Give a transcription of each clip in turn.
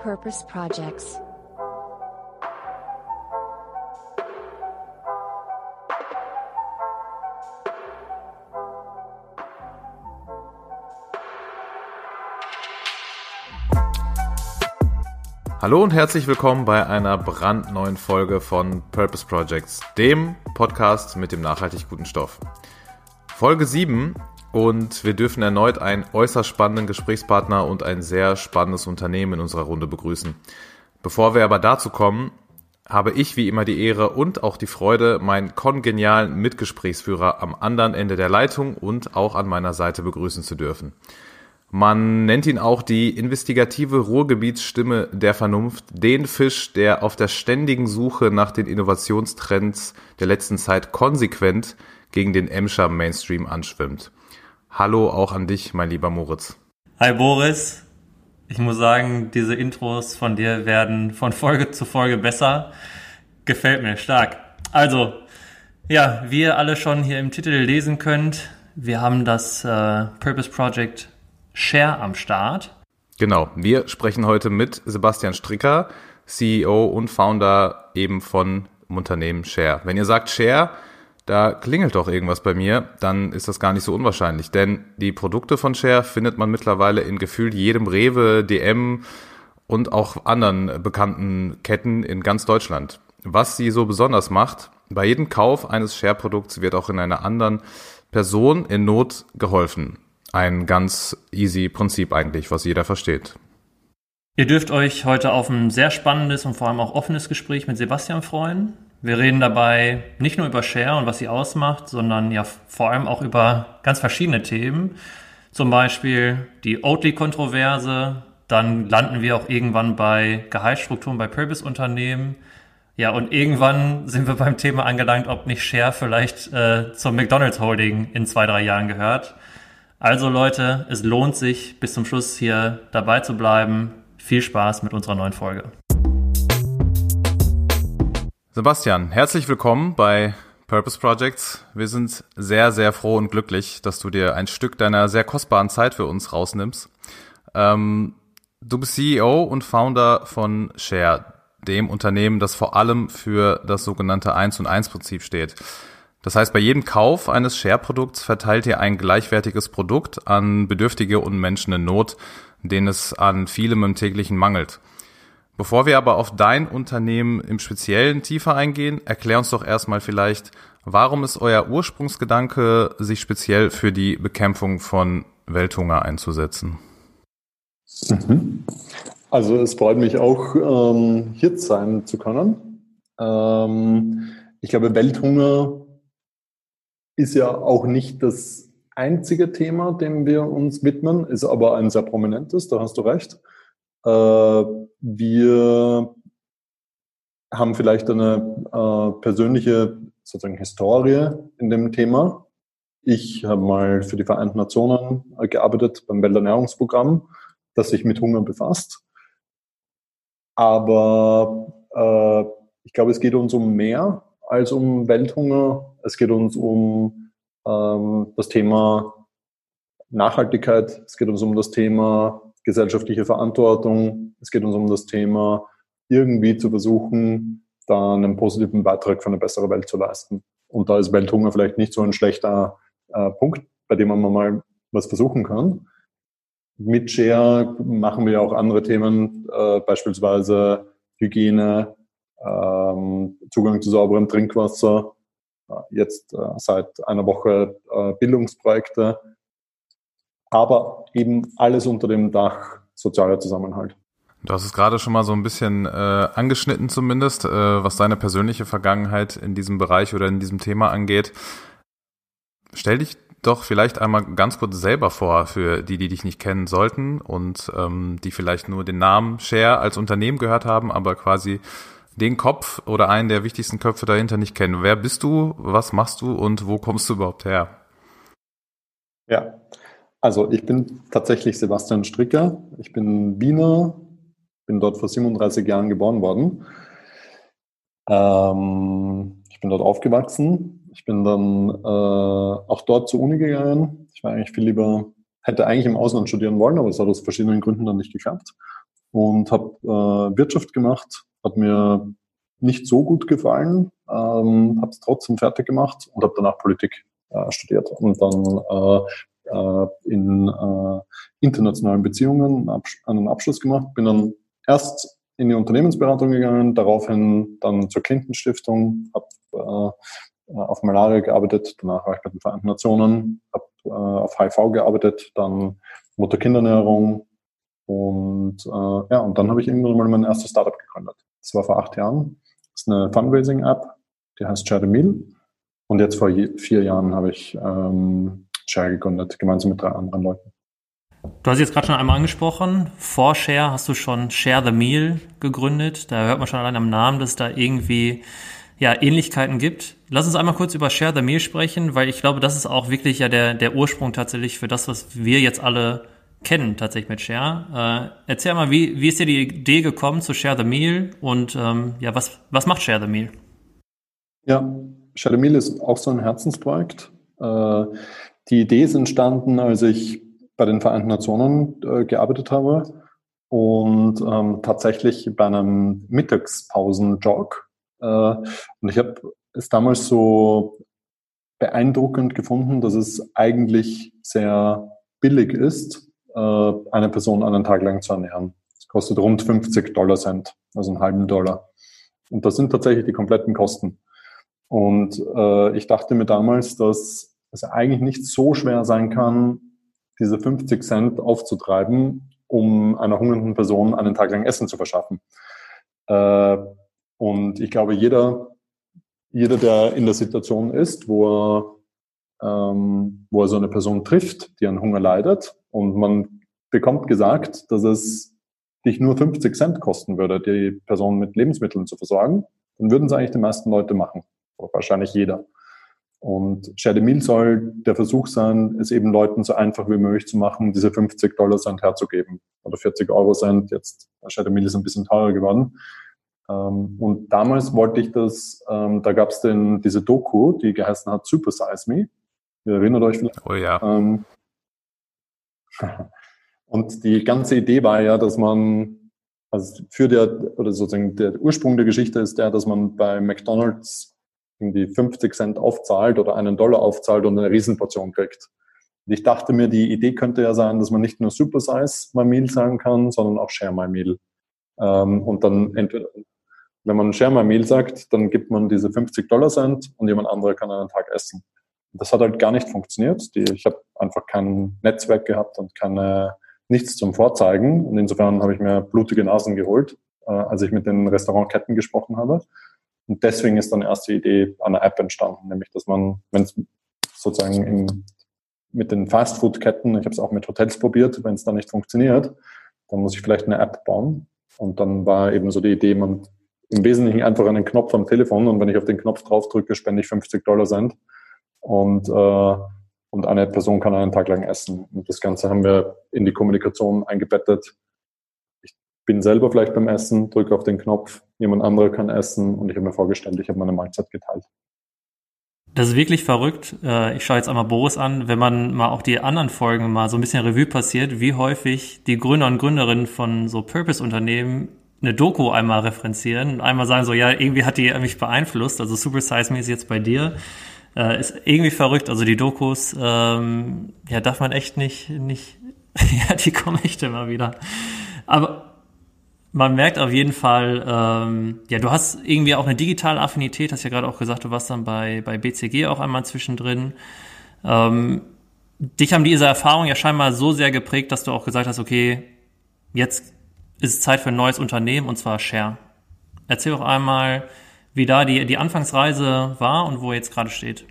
Purpose Projects. Hallo und herzlich willkommen bei einer brandneuen Folge von Purpose Projects, dem Podcast mit dem nachhaltig guten Stoff. Folge 7 und wir dürfen erneut einen äußerst spannenden Gesprächspartner und ein sehr spannendes Unternehmen in unserer Runde begrüßen. Bevor wir aber dazu kommen, habe ich wie immer die Ehre und auch die Freude, meinen kongenialen Mitgesprächsführer am anderen Ende der Leitung und auch an meiner Seite begrüßen zu dürfen. Man nennt ihn auch die investigative Ruhrgebietsstimme der Vernunft, den Fisch, der auf der ständigen Suche nach den Innovationstrends der letzten Zeit konsequent gegen den Emscher Mainstream anschwimmt. Hallo auch an dich, mein lieber Moritz. Hi Boris. Ich muss sagen, diese Intros von dir werden von Folge zu Folge besser. Gefällt mir stark. Also, ja, wie ihr alle schon hier im Titel lesen könnt, wir haben das äh, Purpose Project Share am Start. Genau, wir sprechen heute mit Sebastian Stricker, CEO und Founder eben von Unternehmen Share. Wenn ihr sagt Share, da klingelt doch irgendwas bei mir, dann ist das gar nicht so unwahrscheinlich. Denn die Produkte von Share findet man mittlerweile in gefühlt jedem Rewe, DM und auch anderen bekannten Ketten in ganz Deutschland. Was sie so besonders macht, bei jedem Kauf eines Share-Produkts wird auch in einer anderen Person in Not geholfen. Ein ganz easy Prinzip eigentlich, was jeder versteht. Ihr dürft euch heute auf ein sehr spannendes und vor allem auch offenes Gespräch mit Sebastian freuen. Wir reden dabei nicht nur über Share und was sie ausmacht, sondern ja vor allem auch über ganz verschiedene Themen. Zum Beispiel die Oatly-Kontroverse. Dann landen wir auch irgendwann bei Gehaltsstrukturen bei Purpose-Unternehmen. Ja, und irgendwann sind wir beim Thema angelangt, ob nicht Share vielleicht äh, zum McDonald's Holding in zwei, drei Jahren gehört. Also Leute, es lohnt sich, bis zum Schluss hier dabei zu bleiben. Viel Spaß mit unserer neuen Folge. Sebastian, herzlich willkommen bei Purpose Projects. Wir sind sehr, sehr froh und glücklich, dass du dir ein Stück deiner sehr kostbaren Zeit für uns rausnimmst. Ähm, du bist CEO und Founder von Share, dem Unternehmen, das vor allem für das sogenannte 1 und 1 Prinzip steht. Das heißt, bei jedem Kauf eines Share-Produkts verteilt ihr ein gleichwertiges Produkt an Bedürftige und Menschen in Not, denen es an vielem im täglichen mangelt. Bevor wir aber auf dein Unternehmen im Speziellen tiefer eingehen, erklär uns doch erstmal vielleicht, warum ist euer Ursprungsgedanke, sich speziell für die Bekämpfung von Welthunger einzusetzen? Mhm. Also es freut mich auch, ähm, hier sein zu können. Ähm, ich glaube, Welthunger ist ja auch nicht das einzige Thema, dem wir uns widmen, ist aber ein sehr prominentes, da hast du recht. Äh, wir haben vielleicht eine äh, persönliche sozusagen Historie in dem Thema. Ich habe mal für die Vereinten Nationen gearbeitet beim Welternährungsprogramm, das sich mit Hunger befasst. Aber äh, ich glaube, es geht uns um mehr als um Welthunger. Es geht uns um ähm, das Thema Nachhaltigkeit, es geht uns um das Thema gesellschaftliche Verantwortung, es geht uns um das Thema irgendwie zu versuchen, da einen positiven Beitrag für eine bessere Welt zu leisten. Und da ist Welthunger vielleicht nicht so ein schlechter äh, Punkt, bei dem man mal was versuchen kann. Mit Share machen wir auch andere Themen, äh, beispielsweise Hygiene, ähm, Zugang zu sauberem Trinkwasser, äh, jetzt äh, seit einer Woche äh, Bildungsprojekte, aber eben alles unter dem Dach sozialer Zusammenhalt. Du hast es gerade schon mal so ein bisschen äh, angeschnitten zumindest, äh, was deine persönliche Vergangenheit in diesem Bereich oder in diesem Thema angeht. Stell dich doch vielleicht einmal ganz kurz selber vor für die, die dich nicht kennen sollten und ähm, die vielleicht nur den Namen Share als Unternehmen gehört haben, aber quasi den Kopf oder einen der wichtigsten Köpfe dahinter nicht kennen. Wer bist du, was machst du und wo kommst du überhaupt her? Ja, also ich bin tatsächlich Sebastian Stricker. Ich bin Wiener, bin dort vor 37 Jahren geboren worden. Ähm, ich bin dort aufgewachsen. Ich bin dann äh, auch dort zur Uni gegangen. Ich war eigentlich viel lieber, hätte eigentlich im Ausland studieren wollen, aber es hat aus verschiedenen Gründen dann nicht geklappt. und habe äh, Wirtschaft gemacht, hat mir nicht so gut gefallen, ähm, habe es trotzdem fertig gemacht und habe danach Politik äh, studiert und dann äh, in äh, internationalen Beziehungen einen Abschluss gemacht, bin dann erst in die Unternehmensberatung gegangen, daraufhin dann zur Clinton habe äh, auf Malaria gearbeitet, danach war ich bei den Vereinten Nationen, habe äh, auf HIV gearbeitet, dann Mutter-Kindernährung und äh, ja, und dann habe ich irgendwann mal mein erstes Startup gegründet. Das war vor acht Jahren. Das ist eine Fundraising-App, die heißt Share. Und jetzt vor je, vier Jahren habe ich ähm, Share gegründet, gemeinsam mit drei anderen Leuten. Du hast jetzt gerade schon einmal angesprochen, vor Share hast du schon Share the Meal gegründet. Da hört man schon allein am Namen, dass es da irgendwie ja, Ähnlichkeiten gibt. Lass uns einmal kurz über Share the Meal sprechen, weil ich glaube, das ist auch wirklich ja der, der Ursprung tatsächlich für das, was wir jetzt alle kennen, tatsächlich mit Share. Äh, erzähl mal, wie, wie ist dir die Idee gekommen zu Share the Meal und ähm, ja, was, was macht Share the Meal? Ja, Share the Meal ist auch so ein Herzensprojekt. Äh, die Idee ist entstanden, als ich bei den Vereinten Nationen äh, gearbeitet habe und ähm, tatsächlich bei einem Mittagspausenjog. Äh, und ich habe es damals so beeindruckend gefunden, dass es eigentlich sehr billig ist, äh, eine Person einen Tag lang zu ernähren. Es kostet rund 50 Dollar Cent, also einen halben Dollar. Und das sind tatsächlich die kompletten Kosten. Und äh, ich dachte mir damals, dass es eigentlich nicht so schwer sein kann, diese 50 Cent aufzutreiben, um einer hungernden Person einen Tag lang Essen zu verschaffen. Äh, und ich glaube, jeder, jeder, der in der Situation ist, wo er, ähm, wo er so eine Person trifft, die an Hunger leidet, und man bekommt gesagt, dass es dich nur 50 Cent kosten würde, die Person mit Lebensmitteln zu versorgen, dann würden es eigentlich die meisten Leute machen. Wahrscheinlich jeder. Und Meal soll der Versuch sein, es eben Leuten so einfach wie möglich zu machen, diese 50 Dollar Cent herzugeben. Oder 40 Euro Cent. Jetzt, the Meal ist ein bisschen teurer geworden. Ähm, und damals wollte ich das, ähm, da gab es denn diese Doku, die geheißen hat Super Size Me. Ihr erinnert euch vielleicht? Oh ja. Ähm, und die ganze Idee war ja, dass man, also für der, oder sozusagen der Ursprung der Geschichte ist der, dass man bei McDonalds irgendwie 50 Cent aufzahlt oder einen Dollar aufzahlt und eine Riesenportion kriegt. Und ich dachte mir, die Idee könnte ja sein, dass man nicht nur Super Size My Meal sagen kann, sondern auch Share My Meal. Ähm, und dann entweder, wenn man Share My Meal sagt, dann gibt man diese 50 Dollar Cent und jemand anderer kann einen Tag essen. Das hat halt gar nicht funktioniert. Die, ich habe einfach kein Netzwerk gehabt und keine, nichts zum Vorzeigen. Und insofern habe ich mir blutige Nasen geholt, äh, als ich mit den Restaurantketten gesprochen habe. Und deswegen ist dann erst die Idee einer App entstanden, nämlich dass man, wenn es sozusagen im, mit den Fastfood-Ketten, ich habe es auch mit Hotels probiert, wenn es dann nicht funktioniert, dann muss ich vielleicht eine App bauen. Und dann war eben so die Idee, man im Wesentlichen einfach einen Knopf am Telefon und wenn ich auf den Knopf drauf drücke, spende ich 50 Dollar Cent und, äh, und eine Person kann einen Tag lang essen. Und das Ganze haben wir in die Kommunikation eingebettet bin selber vielleicht beim Essen, drücke auf den Knopf, jemand anderer kann essen und ich habe mir vorgestellt, ich habe meine Mahlzeit geteilt. Das ist wirklich verrückt. Äh, ich schaue jetzt einmal Boris an, wenn man mal auch die anderen Folgen mal so ein bisschen Revue passiert, wie häufig die Gründer und Gründerinnen von so Purpose-Unternehmen eine Doku einmal referenzieren und einmal sagen so, ja, irgendwie hat die mich beeinflusst, also Super Size Me ist jetzt bei dir. Äh, ist irgendwie verrückt. Also die Dokus, ähm, ja, darf man echt nicht, nicht, ja, die kommen echt immer wieder. Aber man merkt auf jeden Fall, ähm, ja, du hast irgendwie auch eine digitale Affinität, hast ja gerade auch gesagt, du warst dann bei, bei BCG auch einmal zwischendrin. Ähm, dich haben diese Erfahrungen ja scheinbar so sehr geprägt, dass du auch gesagt hast, okay, jetzt ist es Zeit für ein neues Unternehmen und zwar Share. Erzähl doch einmal, wie da die, die Anfangsreise war und wo jetzt gerade steht.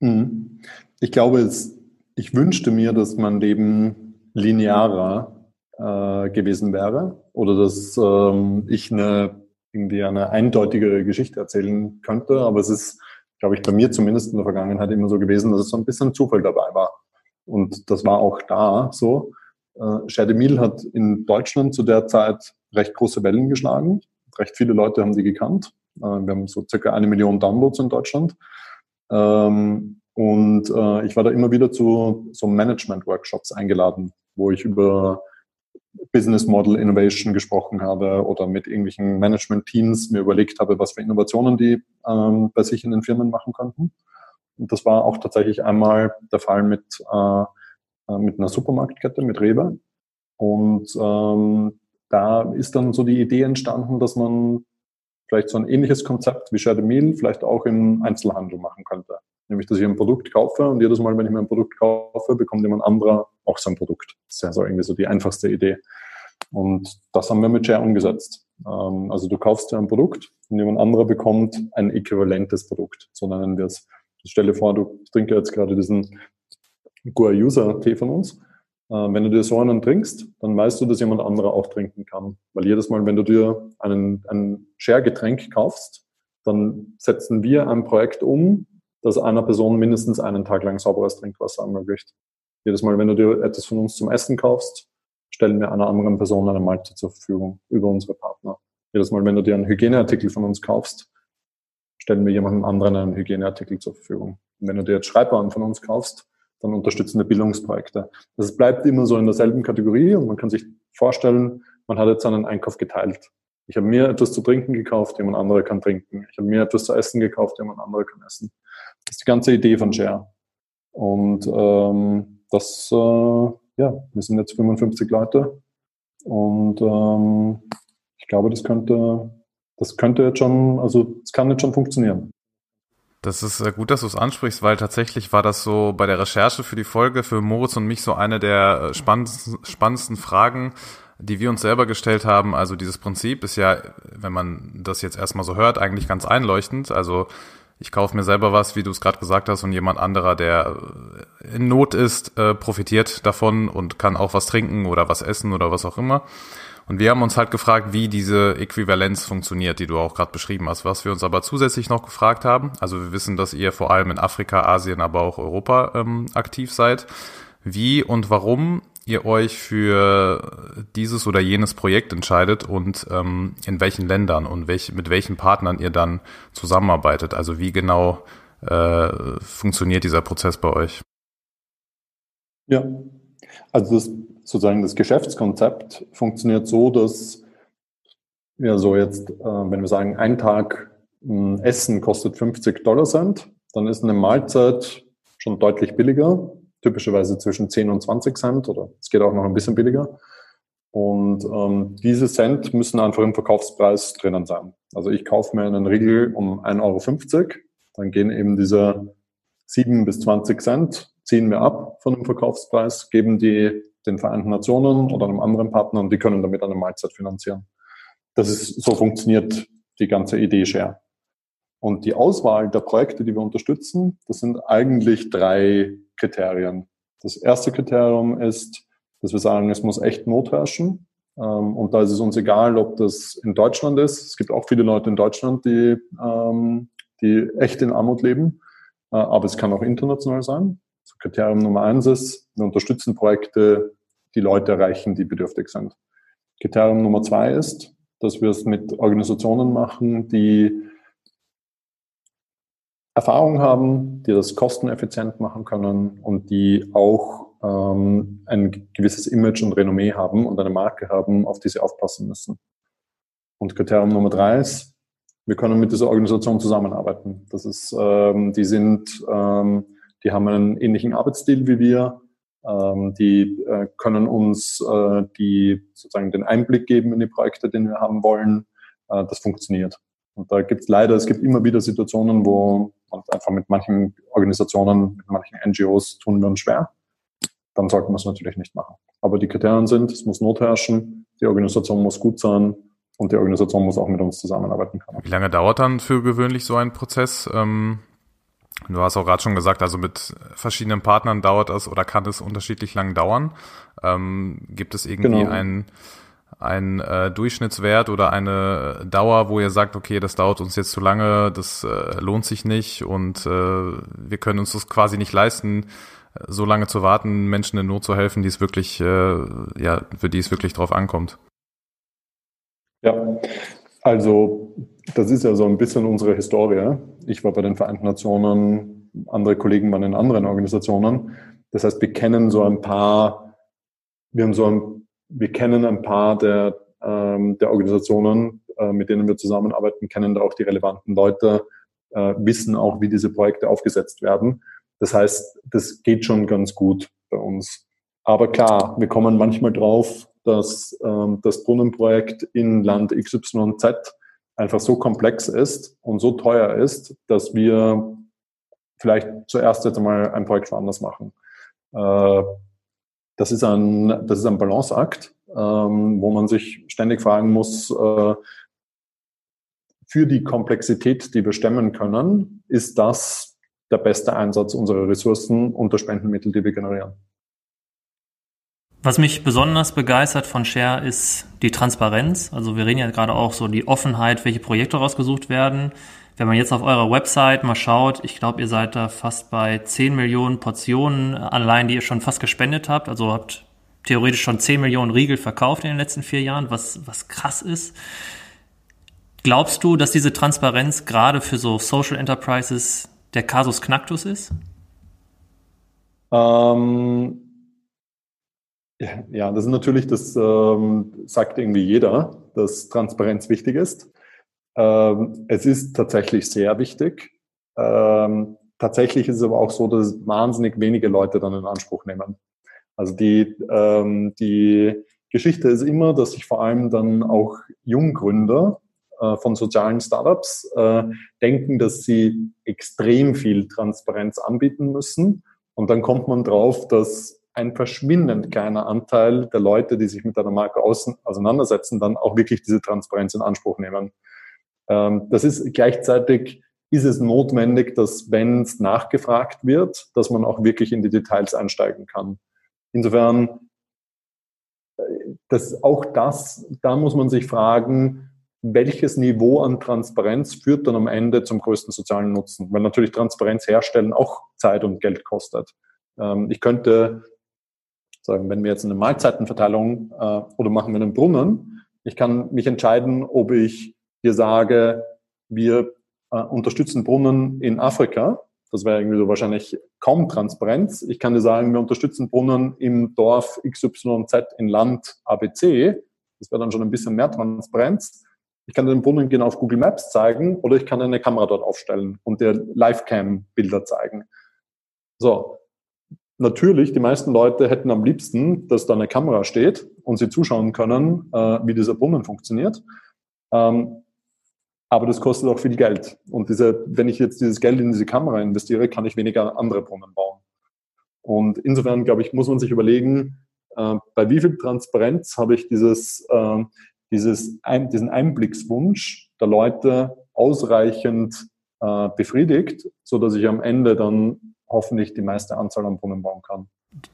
Mhm. Ich glaube, es, ich wünschte mir, dass mein Leben linearer äh, gewesen wäre oder dass ähm, ich eine irgendwie eine eindeutigere Geschichte erzählen könnte. Aber es ist, glaube ich, bei mir zumindest in der Vergangenheit immer so gewesen, dass es so ein bisschen Zufall dabei war. Und das war auch da so. Äh, Scherdemil hat in Deutschland zu der Zeit recht große Wellen geschlagen. Recht viele Leute haben die gekannt. Äh, wir haben so circa eine Million Downloads in Deutschland. Ähm, und äh, ich war da immer wieder zu so Management-Workshops eingeladen, wo ich über Business Model Innovation gesprochen habe oder mit irgendwelchen Management Teams mir überlegt habe, was für Innovationen die ähm, bei sich in den Firmen machen könnten. Und das war auch tatsächlich einmal der Fall mit, äh, äh mit einer Supermarktkette, mit Rewe. Und ähm, da ist dann so die Idee entstanden, dass man vielleicht so ein ähnliches Konzept wie Share the Meal vielleicht auch im Einzelhandel machen könnte. Nämlich, dass ich ein Produkt kaufe und jedes Mal, wenn ich mir ein Produkt kaufe, bekommt jemand anderer auch sein Produkt. Das ist ja so irgendwie so die einfachste Idee. Und das haben wir mit Share umgesetzt. Ähm, also du kaufst dir ein Produkt und jemand anderer bekommt ein äquivalentes Produkt. So nennen wir es. Stell dir vor, du trinkst jetzt gerade diesen Gua User Tee von uns äh, wenn du dir so einen trinkst, dann weißt du, dass jemand anderer auch trinken kann. Weil jedes Mal, wenn du dir einen, ein Share-Getränk kaufst, dann setzen wir ein Projekt um, das einer Person mindestens einen Tag lang sauberes Trinkwasser ermöglicht. Jedes Mal, wenn du dir etwas von uns zum Essen kaufst, stellen wir einer anderen Person eine Mahlzeit zur Verfügung über unsere Partner. Jedes Mal, wenn du dir einen Hygieneartikel von uns kaufst, stellen wir jemandem anderen einen Hygieneartikel zur Verfügung. Und wenn du dir jetzt Schreibwaren von uns kaufst, dann unterstützende Bildungsprojekte. Das bleibt immer so in derselben Kategorie und man kann sich vorstellen, man hat jetzt einen Einkauf geteilt. Ich habe mir etwas zu trinken gekauft, jemand anderer kann trinken. Ich habe mir etwas zu essen gekauft, jemand anderer kann essen. Das ist die ganze Idee von Share. Und ähm, das, äh, ja, wir sind jetzt 55 Leute und ähm, ich glaube, das könnte, das könnte jetzt schon, also es kann jetzt schon funktionieren. Das ist äh, gut, dass du es ansprichst, weil tatsächlich war das so bei der Recherche für die Folge für Moritz und mich so eine der äh, spannendsten, spannendsten Fragen, die wir uns selber gestellt haben. Also dieses Prinzip ist ja, wenn man das jetzt erstmal so hört, eigentlich ganz einleuchtend. Also ich kaufe mir selber was, wie du es gerade gesagt hast, und jemand anderer, der äh, in Not ist, profitiert davon und kann auch was trinken oder was essen oder was auch immer. Und wir haben uns halt gefragt, wie diese Äquivalenz funktioniert, die du auch gerade beschrieben hast. Was wir uns aber zusätzlich noch gefragt haben, also wir wissen, dass ihr vor allem in Afrika, Asien, aber auch Europa ähm, aktiv seid. Wie und warum ihr euch für dieses oder jenes Projekt entscheidet und ähm, in welchen Ländern und welch, mit welchen Partnern ihr dann zusammenarbeitet. Also wie genau äh, funktioniert dieser Prozess bei euch? Ja, also das sozusagen das Geschäftskonzept funktioniert so, dass ja so jetzt, äh, wenn wir sagen, ein Tag äh, Essen kostet 50 Dollar Cent, dann ist eine Mahlzeit schon deutlich billiger, typischerweise zwischen 10 und 20 Cent oder es geht auch noch ein bisschen billiger. Und ähm, diese Cent müssen einfach im Verkaufspreis drinnen sein. Also ich kaufe mir einen Riegel um 1,50 Euro, dann gehen eben diese 7 bis 20 Cent, ziehen wir ab von dem Verkaufspreis, geben die den Vereinten Nationen oder einem anderen Partner und die können damit eine Mahlzeit finanzieren. Das ist, so funktioniert die ganze Idee Share. Und die Auswahl der Projekte, die wir unterstützen, das sind eigentlich drei Kriterien. Das erste Kriterium ist, dass wir sagen, es muss echt Not herrschen. Ähm, und da ist es uns egal, ob das in Deutschland ist. Es gibt auch viele Leute in Deutschland, die, ähm, die echt in Armut leben. Äh, aber es kann auch international sein. Kriterium Nummer eins ist, wir unterstützen Projekte, die Leute erreichen, die bedürftig sind. Kriterium Nummer zwei ist, dass wir es mit Organisationen machen, die Erfahrung haben, die das kosteneffizient machen können und die auch ähm, ein gewisses Image und Renommee haben und eine Marke haben, auf die sie aufpassen müssen. Und Kriterium Nummer drei ist, wir können mit dieser Organisation zusammenarbeiten. Das ist, ähm, die sind, ähm, die haben einen ähnlichen Arbeitsstil wie wir, ähm, die äh, können uns äh, die sozusagen den Einblick geben in die Projekte, den wir haben wollen. Äh, das funktioniert. Und da gibt es leider, es gibt immer wieder Situationen, wo man einfach mit manchen Organisationen, mit manchen NGOs tun wir uns schwer. Dann sollten wir es natürlich nicht machen. Aber die Kriterien sind, es muss Not herrschen, die Organisation muss gut sein und die Organisation muss auch mit uns zusammenarbeiten können. Wie lange dauert dann für gewöhnlich so ein Prozess? Ähm Du hast auch gerade schon gesagt, also mit verschiedenen Partnern dauert das oder kann es unterschiedlich lang dauern. Ähm, gibt es irgendwie genau. einen, einen äh, Durchschnittswert oder eine Dauer, wo ihr sagt, okay, das dauert uns jetzt zu lange, das äh, lohnt sich nicht und äh, wir können uns das quasi nicht leisten, so lange zu warten, Menschen in Not zu helfen, die es wirklich, äh, ja, für die es wirklich drauf ankommt. Ja, also das ist ja so ein bisschen unsere Historie. Ich war bei den Vereinten Nationen, andere Kollegen waren in anderen Organisationen. Das heißt, wir kennen so ein paar, wir haben so ein wir kennen ein paar der, ähm, der Organisationen, äh, mit denen wir zusammenarbeiten, kennen da auch die relevanten Leute, äh, wissen auch, wie diese Projekte aufgesetzt werden. Das heißt, das geht schon ganz gut bei uns. Aber klar, wir kommen manchmal drauf, dass ähm, das Brunnenprojekt in Land XYZ einfach so komplex ist und so teuer ist, dass wir vielleicht zuerst jetzt einmal ein Projekt woanders machen. Äh, das ist ein, das ist ein Balanceakt, ähm, wo man sich ständig fragen muss, äh, für die Komplexität, die wir stemmen können, ist das der beste Einsatz unserer Ressourcen und der Spendenmittel, die wir generieren. Was mich besonders begeistert von Share ist die Transparenz. Also wir reden ja gerade auch so die Offenheit, welche Projekte rausgesucht werden. Wenn man jetzt auf eurer Website mal schaut, ich glaube, ihr seid da fast bei 10 Millionen Portionen allein, die ihr schon fast gespendet habt. Also habt theoretisch schon 10 Millionen Riegel verkauft in den letzten vier Jahren, was, was krass ist. Glaubst du, dass diese Transparenz gerade für so Social Enterprises der Kasus Knacktus ist? Ähm, ja, das ist natürlich, das ähm, sagt irgendwie jeder, dass Transparenz wichtig ist. Ähm, es ist tatsächlich sehr wichtig. Ähm, tatsächlich ist es aber auch so, dass wahnsinnig wenige Leute dann in Anspruch nehmen. Also die, ähm, die Geschichte ist immer, dass sich vor allem dann auch Junggründer äh, von sozialen Startups äh, denken, dass sie extrem viel Transparenz anbieten müssen. Und dann kommt man drauf, dass ein verschwindend kleiner Anteil der Leute, die sich mit einer Marke auseinandersetzen, dann auch wirklich diese Transparenz in Anspruch nehmen. Ähm, das ist gleichzeitig ist es notwendig, dass wenn es nachgefragt wird, dass man auch wirklich in die Details einsteigen kann. Insofern, äh, das, auch das, da muss man sich fragen, welches Niveau an Transparenz führt dann am Ende zum größten sozialen Nutzen? Weil natürlich Transparenz herstellen auch Zeit und Geld kostet. Ähm, ich könnte sagen, wenn wir jetzt eine Mahlzeitenverteilung äh, oder machen wir einen Brunnen, ich kann mich entscheiden, ob ich dir sage, wir äh, unterstützen Brunnen in Afrika, das wäre irgendwie so wahrscheinlich kaum Transparenz. Ich kann dir sagen, wir unterstützen Brunnen im Dorf XYZ in Land ABC. Das wäre dann schon ein bisschen mehr Transparenz. Ich kann den Brunnen genau auf Google Maps zeigen oder ich kann eine Kamera dort aufstellen und dir Livecam-Bilder zeigen. So. Natürlich, die meisten Leute hätten am liebsten, dass da eine Kamera steht und sie zuschauen können, äh, wie dieser Brunnen funktioniert. Ähm, aber das kostet auch viel Geld. Und diese, wenn ich jetzt dieses Geld in diese Kamera investiere, kann ich weniger andere Brunnen bauen. Und insofern, glaube ich, muss man sich überlegen, äh, bei wie viel Transparenz habe ich dieses, äh, dieses ein, diesen Einblickswunsch der Leute ausreichend äh, befriedigt, so dass ich am Ende dann hoffentlich die meiste Anzahl an Brunnen bauen kann.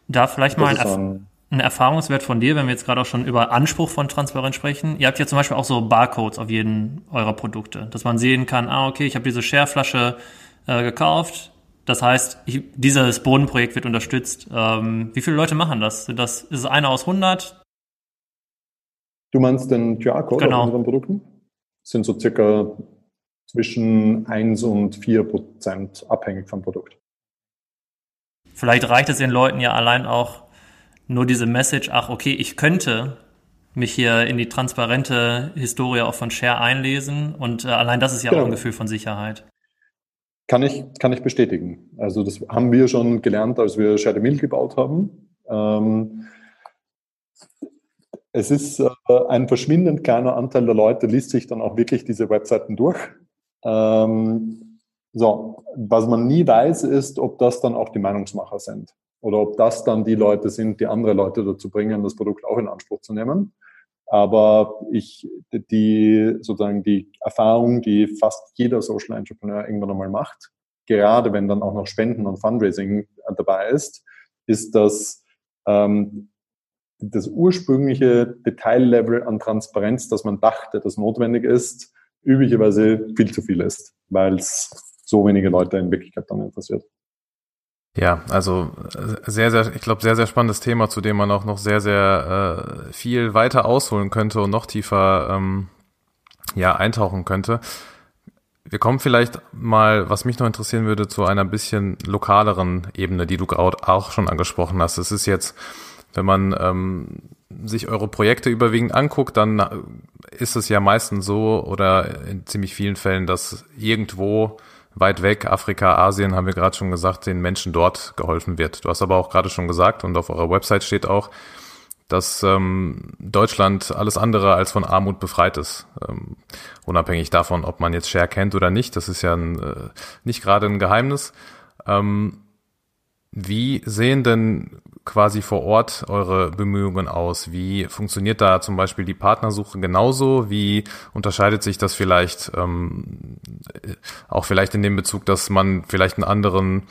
Da vielleicht mal ein, ein Erfahrungswert von dir, wenn wir jetzt gerade auch schon über Anspruch von Transparenz sprechen. Ihr habt ja zum Beispiel auch so Barcodes auf jeden eurer Produkte, dass man sehen kann, ah, okay, ich habe diese Shareflasche äh, gekauft. Das heißt, ich, dieses Bodenprojekt wird unterstützt. Ähm, wie viele Leute machen das? das? Ist es einer aus 100? Du meinst den QR-Code genau. auf unseren Produkten? Das sind so circa zwischen 1 und 4 Prozent abhängig vom Produkt. Vielleicht reicht es den Leuten ja allein auch, nur diese Message, ach okay, ich könnte mich hier in die transparente Historie auch von Share einlesen und äh, allein das ist ja genau. auch ein Gefühl von Sicherheit. Kann ich, kann ich bestätigen. Also das haben wir schon gelernt, als wir Share the Mill gebaut haben. Ähm, es ist äh, ein verschwindend kleiner Anteil der Leute liest sich dann auch wirklich diese Webseiten durch. Ähm, so, was man nie weiß, ist, ob das dann auch die Meinungsmacher sind oder ob das dann die Leute sind, die andere Leute dazu bringen, das Produkt auch in Anspruch zu nehmen. Aber ich, die, sozusagen die Erfahrung, die fast jeder Social Entrepreneur irgendwann einmal macht, gerade wenn dann auch noch Spenden und Fundraising dabei ist, ist, dass ähm, das ursprüngliche Detaillevel an Transparenz, das man dachte, das notwendig ist, üblicherweise viel zu viel ist, weil es so wenige Leute in Wirklichkeit dann interessiert. Ja, also äh, sehr, sehr, ich glaube, sehr, sehr spannendes Thema, zu dem man auch noch sehr, sehr äh, viel weiter ausholen könnte und noch tiefer ähm, ja, eintauchen könnte. Wir kommen vielleicht mal, was mich noch interessieren würde, zu einer bisschen lokaleren Ebene, die du gerade auch schon angesprochen hast. Es ist jetzt, wenn man ähm, sich eure Projekte überwiegend anguckt, dann ist es ja meistens so oder in ziemlich vielen Fällen, dass irgendwo weit weg, Afrika, Asien, haben wir gerade schon gesagt, den Menschen dort geholfen wird. Du hast aber auch gerade schon gesagt und auf eurer Website steht auch, dass ähm, Deutschland alles andere als von Armut befreit ist. Ähm, unabhängig davon, ob man jetzt Share kennt oder nicht, das ist ja ein, äh, nicht gerade ein Geheimnis. Ähm, wie sehen denn quasi vor Ort eure Bemühungen aus? Wie funktioniert da zum Beispiel die Partnersuche genauso? Wie unterscheidet sich das vielleicht ähm, auch vielleicht in dem Bezug, dass man vielleicht einen anderen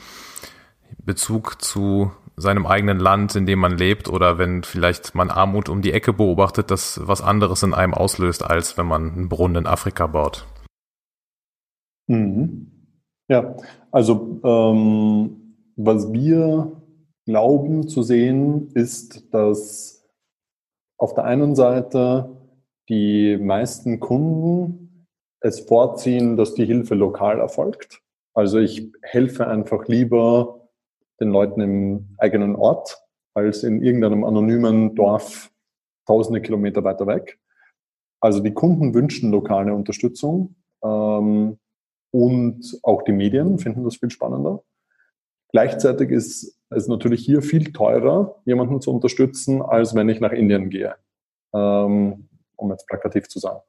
Bezug zu seinem eigenen Land, in dem man lebt, oder wenn vielleicht man Armut um die Ecke beobachtet, das was anderes in einem auslöst, als wenn man einen Brunnen in Afrika baut. Mhm. Ja, also ähm, was wir glauben zu sehen, ist, dass auf der einen Seite die meisten Kunden es vorziehen, dass die Hilfe lokal erfolgt. Also ich helfe einfach lieber den Leuten im eigenen Ort als in irgendeinem anonymen Dorf tausende Kilometer weiter weg. Also die Kunden wünschen lokale Unterstützung ähm, und auch die Medien finden das viel spannender. Gleichzeitig ist es natürlich hier viel teurer, jemanden zu unterstützen, als wenn ich nach Indien gehe, ähm, um jetzt plakativ zu sagen.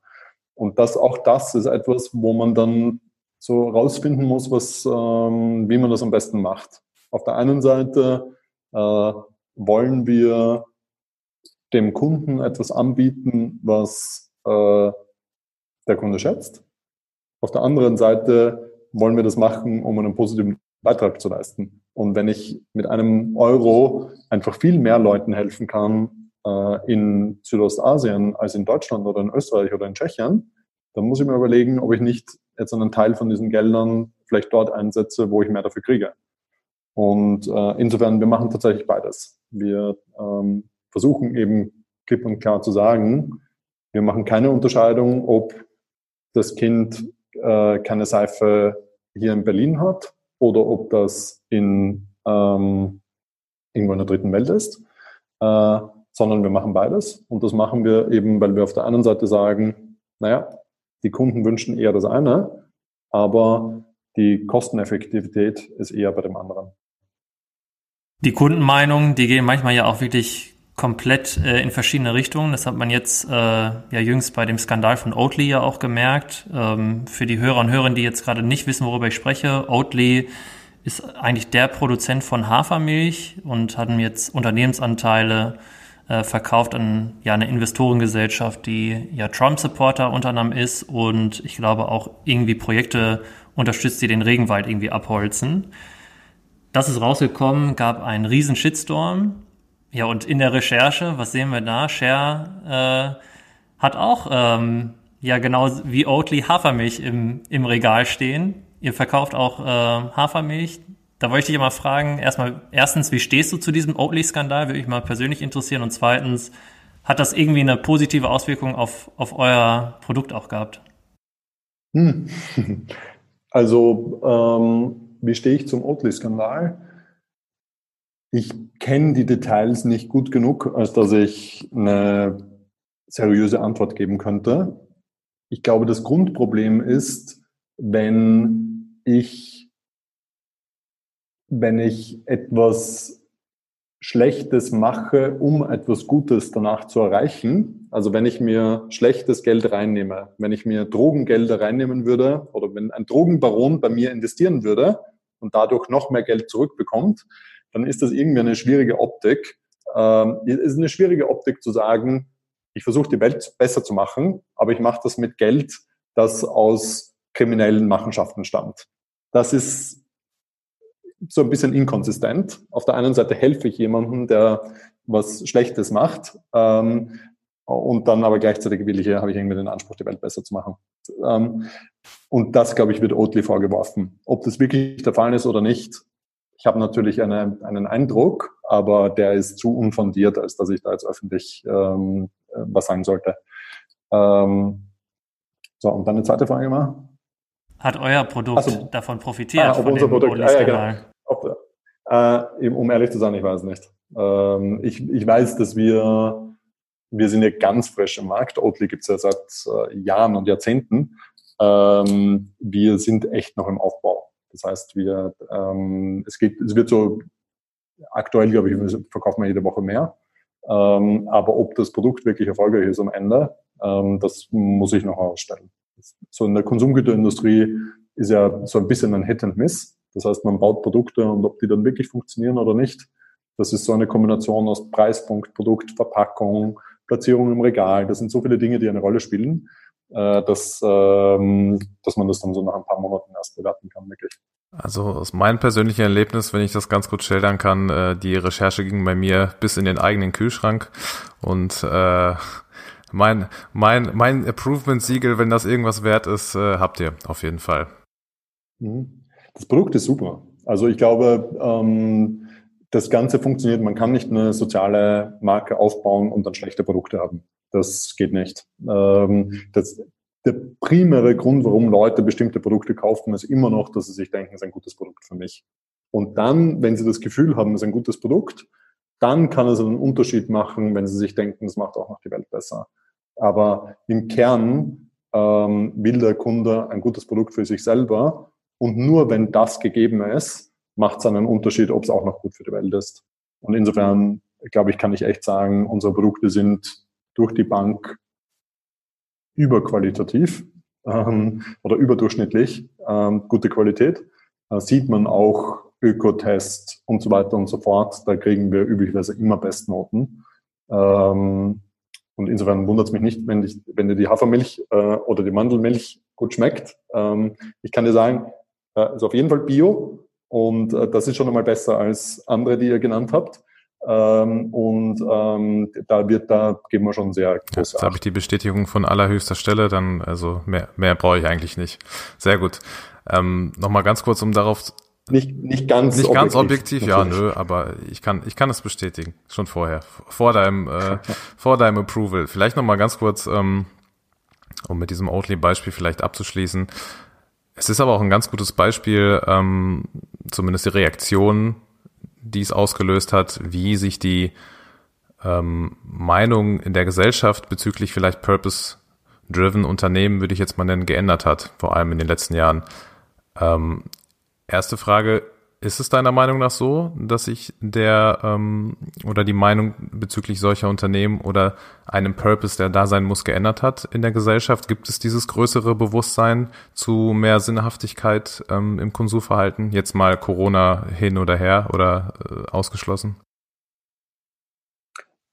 Und das, auch das ist etwas, wo man dann so rausfinden muss, was, ähm, wie man das am besten macht. Auf der einen Seite äh, wollen wir dem Kunden etwas anbieten, was äh, der Kunde schätzt. Auf der anderen Seite wollen wir das machen, um einen positiven Beitrag zu leisten. Und wenn ich mit einem Euro einfach viel mehr Leuten helfen kann äh, in Südostasien als in Deutschland oder in Österreich oder in Tschechien, dann muss ich mir überlegen, ob ich nicht jetzt einen Teil von diesen Geldern vielleicht dort einsetze, wo ich mehr dafür kriege. Und äh, insofern, wir machen tatsächlich beides. Wir ähm, versuchen eben klipp und klar zu sagen, wir machen keine Unterscheidung, ob das Kind äh, keine Seife hier in Berlin hat oder ob das in ähm, irgendwo in der dritten Welt ist, äh, sondern wir machen beides. Und das machen wir eben, weil wir auf der einen Seite sagen, naja, die Kunden wünschen eher das eine, aber die Kosteneffektivität ist eher bei dem anderen. Die Kundenmeinungen, die gehen manchmal ja auch wirklich komplett äh, in verschiedene Richtungen. Das hat man jetzt äh, ja jüngst bei dem Skandal von Oatly ja auch gemerkt. Ähm, für die Hörer und Hörerinnen, die jetzt gerade nicht wissen, worüber ich spreche, Oatly ist eigentlich der Produzent von Hafermilch und hatten jetzt Unternehmensanteile äh, verkauft an ja eine Investorengesellschaft, die ja Trump-Supporter unter anderem ist und ich glaube auch irgendwie Projekte unterstützt, die den Regenwald irgendwie abholzen. Das ist rausgekommen, gab einen riesen Shitstorm. Ja, und in der Recherche, was sehen wir da? Share äh, hat auch ähm, ja genau wie Oatly Hafermilch im, im Regal stehen. Ihr verkauft auch äh, Hafermilch. Da wollte ich dich mal fragen, erstmal, erstens, wie stehst du zu diesem Oatly-Skandal? Würde mich mal persönlich interessieren. Und zweitens, hat das irgendwie eine positive Auswirkung auf, auf euer Produkt auch gehabt? Hm. Also ähm, wie stehe ich zum Oatly-Skandal? Ich kenne die Details nicht gut genug, als dass ich eine seriöse Antwort geben könnte. Ich glaube, das Grundproblem ist, wenn ich, wenn ich etwas Schlechtes mache, um etwas Gutes danach zu erreichen. Also wenn ich mir schlechtes Geld reinnehme, wenn ich mir Drogengelder reinnehmen würde oder wenn ein Drogenbaron bei mir investieren würde, und dadurch noch mehr Geld zurückbekommt, dann ist das irgendwie eine schwierige Optik. Ähm, es ist eine schwierige Optik zu sagen, ich versuche die Welt besser zu machen, aber ich mache das mit Geld, das aus kriminellen Machenschaften stammt. Das ist so ein bisschen inkonsistent. Auf der einen Seite helfe ich jemandem, der was Schlechtes macht, ähm, und dann aber gleichzeitig will ich, habe ich irgendwie den Anspruch, die Welt besser zu machen. Ähm, und das, glaube ich, wird Oatly vorgeworfen. Ob das wirklich der Fall ist oder nicht, ich habe natürlich eine, einen Eindruck, aber der ist zu unfundiert, als dass ich da jetzt öffentlich ähm, äh, was sagen sollte. Ähm, so, und dann eine zweite Frage mal. Hat euer Produkt also, davon profitiert? Ah, ob unser Produkt, ah, ja, genau. Ob, äh, um ehrlich zu sein, ich weiß nicht. Ähm, ich, ich weiß, dass wir wir sind ja ganz frisch im Markt. Oatly gibt es ja seit äh, Jahren und Jahrzehnten. Ähm, wir sind echt noch im Aufbau. Das heißt, wir, ähm, es geht, es wird so aktuell, glaube ich, verkaufen wir jede Woche mehr. Ähm, aber ob das Produkt wirklich erfolgreich ist am Ende, ähm, das muss ich noch ausstellen. So in der Konsumgüterindustrie ist ja so ein bisschen ein Hit and Miss. Das heißt, man baut Produkte und ob die dann wirklich funktionieren oder nicht, das ist so eine Kombination aus Preispunkt, Produkt, Verpackung, Platzierung im Regal. Das sind so viele Dinge, die eine Rolle spielen, dass, ähm, dass man das dann so nach ein paar Monaten erst bewerten kann, wirklich. Also aus meinem persönlichen Erlebnis, wenn ich das ganz gut schildern kann, äh, die Recherche ging bei mir bis in den eigenen Kühlschrank und äh, mein, mein, mein Approvement-Siegel, wenn das irgendwas wert ist, äh, habt ihr auf jeden Fall. Mhm. Das Produkt ist super. Also ich glaube, ähm, das Ganze funktioniert. Man kann nicht eine soziale Marke aufbauen und dann schlechte Produkte haben. Das geht nicht. Ähm, das, der primäre Grund, warum Leute bestimmte Produkte kaufen, ist immer noch, dass sie sich denken, es ist ein gutes Produkt für mich. Und dann, wenn sie das Gefühl haben, es ist ein gutes Produkt, dann kann es einen Unterschied machen, wenn sie sich denken, es macht auch noch die Welt besser. Aber im Kern ähm, will der Kunde ein gutes Produkt für sich selber. Und nur wenn das gegeben ist, macht es einen Unterschied, ob es auch noch gut für die Welt ist. Und insofern, glaube ich, kann ich echt sagen, unsere Produkte sind durch die Bank überqualitativ ähm, oder überdurchschnittlich ähm, gute Qualität. Da sieht man auch Ökotest und so weiter und so fort. Da kriegen wir üblicherweise immer Bestnoten. Ähm, und insofern wundert es mich nicht, wenn, ich, wenn dir die Hafermilch äh, oder die Mandelmilch gut schmeckt. Ähm, ich kann dir sagen, äh, ist auf jeden Fall Bio und äh, das ist schon einmal besser als andere, die ihr genannt habt. Ähm, und ähm, da wird, da geben wir schon sehr große Jetzt habe ich die Bestätigung von allerhöchster Stelle, dann, also mehr, mehr brauche ich eigentlich nicht. Sehr gut. Ähm, Nochmal ganz kurz, um darauf nicht, nicht ganz nicht objektiv. ganz objektiv, ja, nö, aber ich kann, ich kann es bestätigen, schon vorher, vor deinem, äh, vor deinem Approval. Vielleicht nochmal ganz kurz, ähm, um mit diesem Oatly-Beispiel vielleicht abzuschließen. Es ist aber auch ein ganz gutes Beispiel, ähm, zumindest die Reaktion die es ausgelöst hat, wie sich die ähm, Meinung in der Gesellschaft bezüglich vielleicht Purpose-driven Unternehmen, würde ich jetzt mal nennen, geändert hat, vor allem in den letzten Jahren. Ähm, erste Frage, ist es deiner Meinung nach so, dass sich der ähm, oder die Meinung bezüglich solcher Unternehmen oder einem Purpose, der da sein muss, geändert hat in der Gesellschaft? Gibt es dieses größere Bewusstsein zu mehr Sinnhaftigkeit ähm, im Konsumverhalten? Jetzt mal Corona hin oder her oder äh, ausgeschlossen?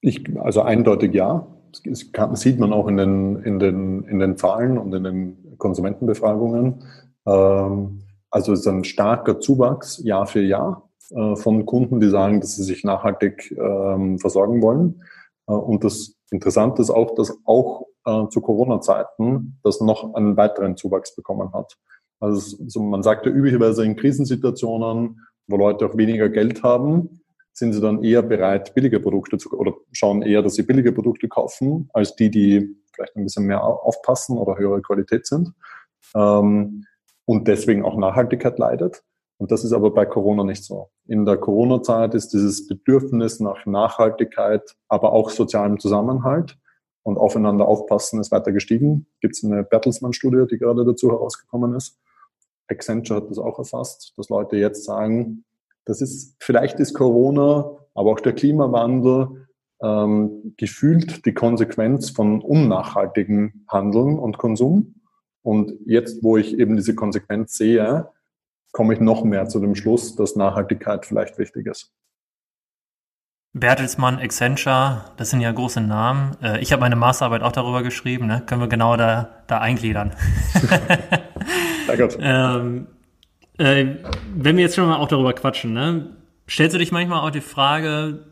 Ich, also eindeutig ja. Das kann, sieht man auch in den, in, den, in den Zahlen und in den Konsumentenbefragungen. Ähm, also es ist ein starker Zuwachs Jahr für Jahr äh, von Kunden, die sagen, dass sie sich nachhaltig ähm, versorgen wollen. Äh, und das Interessante ist auch, dass auch äh, zu Corona-Zeiten das noch einen weiteren Zuwachs bekommen hat. Also so, man sagt ja üblicherweise in Krisensituationen, wo Leute auch weniger Geld haben, sind sie dann eher bereit, billige Produkte zu oder schauen eher, dass sie billige Produkte kaufen, als die, die vielleicht ein bisschen mehr aufpassen oder höhere Qualität sind. Ähm, und deswegen auch Nachhaltigkeit leidet. Und das ist aber bei Corona nicht so. In der Corona-Zeit ist dieses Bedürfnis nach Nachhaltigkeit, aber auch sozialem Zusammenhalt und aufeinander aufpassen ist weiter gestiegen. Gibt es eine Bertelsmann-Studie, die gerade dazu herausgekommen ist. Accenture hat das auch erfasst, dass Leute jetzt sagen, das ist, vielleicht ist Corona, aber auch der Klimawandel ähm, gefühlt die Konsequenz von unnachhaltigem Handeln und Konsum. Und jetzt, wo ich eben diese Konsequenz sehe, komme ich noch mehr zu dem Schluss, dass Nachhaltigkeit vielleicht wichtig ist. Bertelsmann, Accenture, das sind ja große Namen. Äh, ich habe meine Masterarbeit auch darüber geschrieben, ne? können wir genau da, da eingliedern. Sehr gut. ähm, äh, wenn wir jetzt schon mal auch darüber quatschen, ne? stellst du dich manchmal auch die Frage,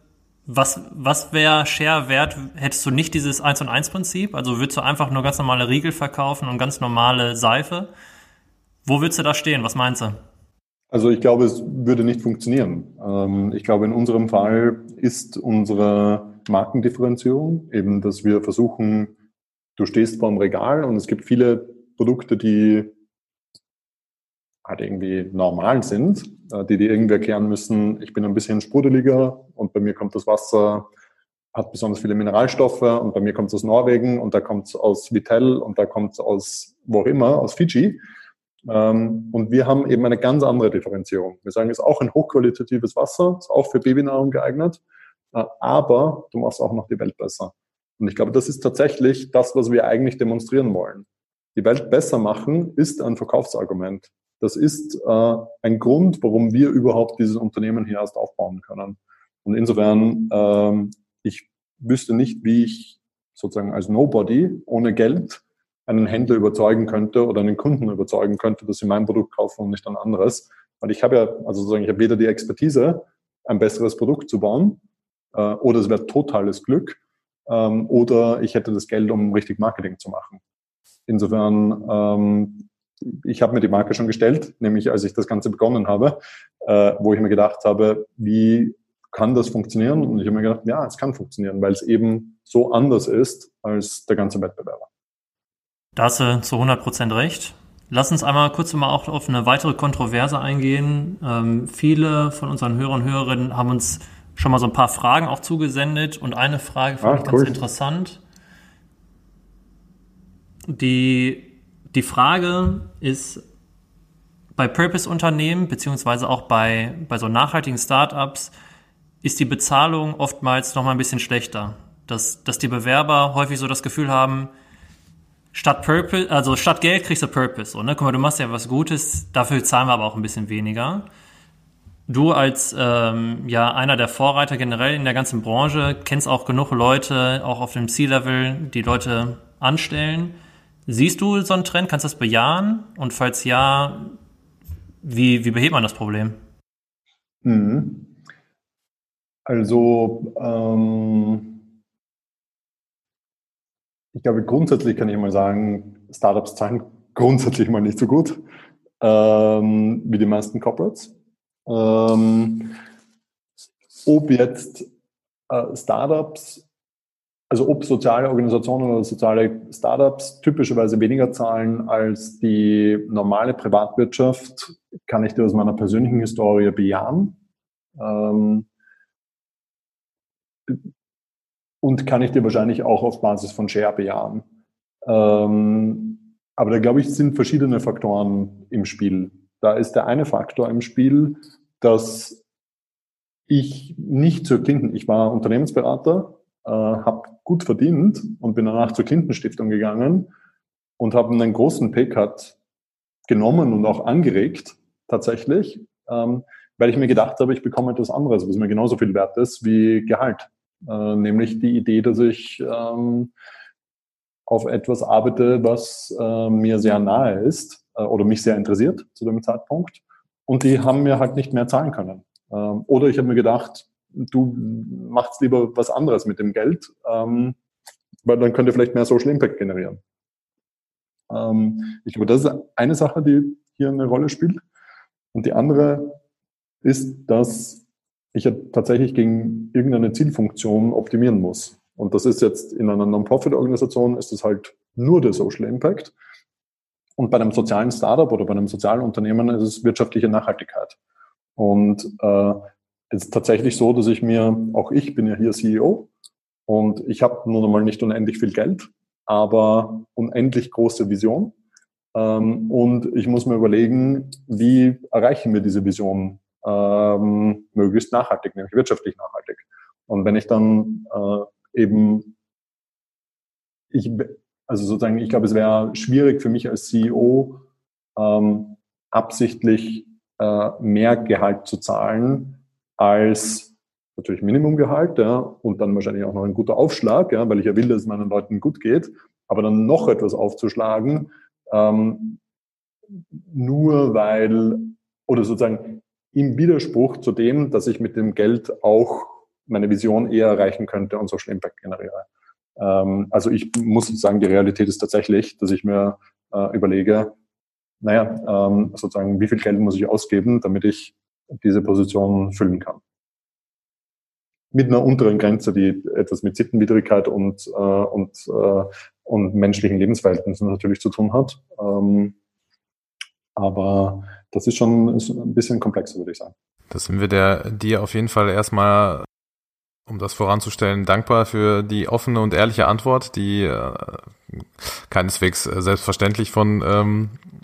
was, was wäre Share wert, hättest du nicht dieses 1 und 1 Prinzip? Also würdest du einfach nur ganz normale Riegel verkaufen und ganz normale Seife? Wo würdest du da stehen? Was meinst du? Also ich glaube, es würde nicht funktionieren. Ähm, ich glaube, in unserem Fall ist unsere Markendifferenzierung eben, dass wir versuchen, du stehst vor dem Regal und es gibt viele Produkte, die halt irgendwie normal sind, äh, die dir irgendwie erklären müssen, ich bin ein bisschen sprudeliger und bei mir kommt das Wasser hat besonders viele Mineralstoffe und bei mir kommt es aus Norwegen und da kommt es aus Vitell und da kommt es aus wo auch immer, aus Fiji. Ähm, und wir haben eben eine ganz andere Differenzierung. Wir sagen, es ist auch ein hochqualitatives Wasser, ist auch für Babynahrung geeignet, äh, aber du machst auch noch die Welt besser. Und ich glaube, das ist tatsächlich das, was wir eigentlich demonstrieren wollen. Die Welt besser machen ist ein Verkaufsargument. Das ist äh, ein Grund, warum wir überhaupt dieses Unternehmen hier erst aufbauen können. Und insofern, ähm, ich wüsste nicht, wie ich sozusagen als Nobody ohne Geld einen Händler überzeugen könnte oder einen Kunden überzeugen könnte, dass sie mein Produkt kaufen und nicht ein anderes. Weil ich habe ja, also sozusagen, ich habe weder die Expertise, ein besseres Produkt zu bauen, äh, oder es wäre totales Glück, ähm, oder ich hätte das Geld, um richtig Marketing zu machen. Insofern, ähm, ich habe mir die Marke schon gestellt, nämlich als ich das Ganze begonnen habe, äh, wo ich mir gedacht habe, wie kann das funktionieren? Und ich habe mir gedacht, ja, es kann funktionieren, weil es eben so anders ist als der ganze Wettbewerber. Da hast du zu 100% recht. Lass uns einmal kurz mal auch auf eine weitere Kontroverse eingehen. Ähm, viele von unseren Hörern und Hörerinnen haben uns schon mal so ein paar Fragen auch zugesendet und eine Frage fand ah, ich cool. ganz interessant. Die, die Frage ist, bei Purpose-Unternehmen beziehungsweise auch bei, bei so nachhaltigen Startups ist die Bezahlung oftmals noch mal ein bisschen schlechter. Dass, dass die Bewerber häufig so das Gefühl haben, statt Purpose, also statt Geld kriegst du Purpose. So, ne? Guck mal, du machst ja was Gutes, dafür zahlen wir aber auch ein bisschen weniger. Du als ähm, ja einer der Vorreiter generell in der ganzen Branche kennst auch genug Leute, auch auf dem C-Level, die Leute anstellen. Siehst du so einen Trend? Kannst du das bejahen? Und falls ja, wie, wie behebt man das Problem? Mhm. Also ähm ich glaube, grundsätzlich kann ich mal sagen, Startups zahlen grundsätzlich mal nicht so gut ähm, wie die meisten Corporates. Ähm, ob jetzt äh, Startups, also ob soziale Organisationen oder soziale Startups typischerweise weniger zahlen als die normale Privatwirtschaft, kann ich dir aus meiner persönlichen Historie bejahen. Ähm, und kann ich dir wahrscheinlich auch auf Basis von Share bejahen. Ähm, aber da glaube ich, sind verschiedene Faktoren im Spiel. Da ist der eine Faktor im Spiel, dass ich nicht zur Clinton, ich war Unternehmensberater, äh, habe gut verdient und bin danach zur Clinton Stiftung gegangen und habe einen großen Paycut genommen und auch angeregt, tatsächlich, ähm, weil ich mir gedacht habe, ich bekomme etwas anderes, was mir genauso viel wert ist wie Gehalt. Äh, nämlich die Idee, dass ich ähm, auf etwas arbeite, was äh, mir sehr nahe ist äh, oder mich sehr interessiert zu dem Zeitpunkt. Und die haben mir halt nicht mehr zahlen können. Ähm, oder ich habe mir gedacht, du machst lieber was anderes mit dem Geld, ähm, weil dann könnt ihr vielleicht mehr Social Impact generieren. Ähm, ich glaube, das ist eine Sache, die hier eine Rolle spielt. Und die andere ist, dass ich ja tatsächlich gegen irgendeine Zielfunktion optimieren muss. Und das ist jetzt in einer Non-Profit-Organisation ist es halt nur der Social Impact. Und bei einem sozialen Startup oder bei einem sozialen Unternehmen ist es wirtschaftliche Nachhaltigkeit. Und äh, ist tatsächlich so, dass ich mir, auch ich bin ja hier CEO und ich habe nun einmal nicht unendlich viel Geld, aber unendlich große Vision. Ähm, und ich muss mir überlegen, wie erreichen wir diese Vision ähm, möglichst nachhaltig, nämlich wirtschaftlich nachhaltig. Und wenn ich dann äh, eben, ich, also sozusagen, ich glaube, es wäre schwierig für mich als CEO, ähm, absichtlich äh, mehr Gehalt zu zahlen als natürlich Minimumgehalt, ja, und dann wahrscheinlich auch noch ein guter Aufschlag, ja, weil ich ja will, dass es meinen Leuten gut geht, aber dann noch etwas aufzuschlagen, ähm, nur weil, oder sozusagen im Widerspruch zu dem, dass ich mit dem Geld auch meine Vision eher erreichen könnte und Social Impact generiere. Ähm, also ich muss sagen, die Realität ist tatsächlich, dass ich mir äh, überlege, naja, ähm, sozusagen, wie viel Geld muss ich ausgeben, damit ich diese Position füllen kann. Mit einer unteren Grenze, die etwas mit Sittenwidrigkeit und, äh, und, äh, und menschlichen Lebensverhältnissen natürlich zu tun hat. Ähm, aber das ist schon ist ein bisschen komplexer, würde ich sagen. Das sind wir der, dir auf jeden Fall erstmal um das voranzustellen, dankbar für die offene und ehrliche Antwort, die äh, keineswegs äh, selbstverständlich von ähm, äh,